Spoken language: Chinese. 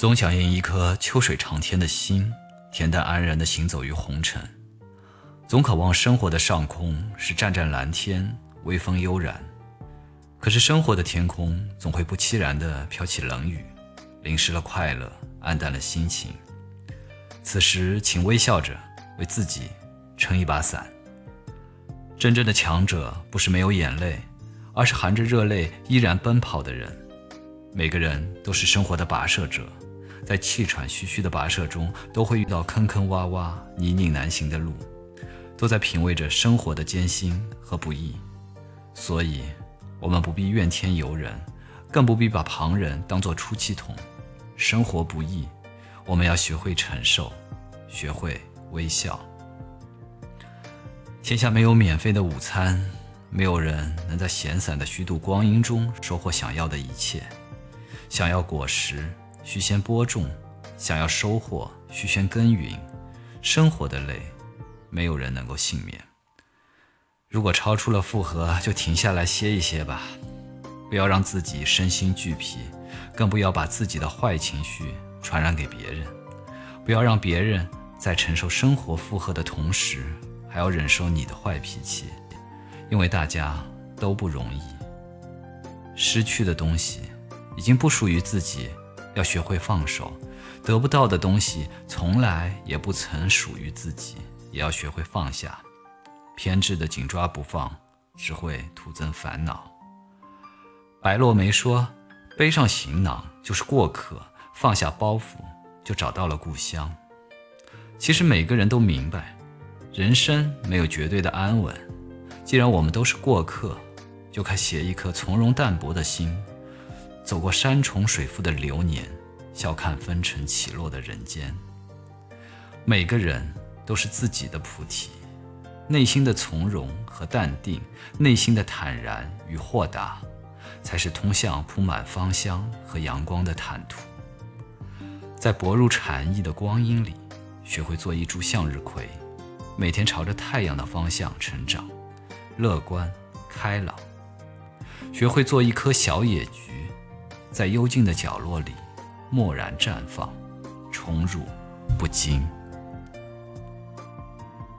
总想用一颗秋水长天的心，恬淡安然地行走于红尘；总渴望生活的上空是湛湛蓝天，微风悠然。可是生活的天空总会不期然地飘起冷雨，淋湿了快乐，暗淡了心情。此时，请微笑着为自己撑一把伞。真正的强者不是没有眼泪，而是含着热泪依然奔跑的人。每个人都是生活的跋涉者。在气喘吁吁的跋涉中，都会遇到坑坑洼洼、泥泞难行的路，都在品味着生活的艰辛和不易。所以，我们不必怨天尤人，更不必把旁人当作出气筒。生活不易，我们要学会承受，学会微笑。天下没有免费的午餐，没有人能在闲散的虚度光阴中收获想要的一切。想要果实。需先播种，想要收获，需先耕耘。生活的累，没有人能够幸免。如果超出了负荷，就停下来歇一歇吧，不要让自己身心俱疲，更不要把自己的坏情绪传染给别人。不要让别人在承受生活负荷的同时，还要忍受你的坏脾气，因为大家都不容易。失去的东西，已经不属于自己。要学会放手，得不到的东西从来也不曾属于自己，也要学会放下。偏执的紧抓不放，只会徒增烦恼。白落梅说：“背上行囊就是过客，放下包袱就找到了故乡。”其实每个人都明白，人生没有绝对的安稳。既然我们都是过客，就该携一颗从容淡泊的心。走过山重水复的流年，笑看风尘起落的人间。每个人都是自己的菩提，内心的从容和淡定，内心的坦然与豁达，才是通向铺满芳香和阳光的坦途。在薄如蝉翼的光阴里，学会做一株向日葵，每天朝着太阳的方向成长，乐观开朗。学会做一棵小野菊。在幽静的角落里，默然绽放，宠辱不惊。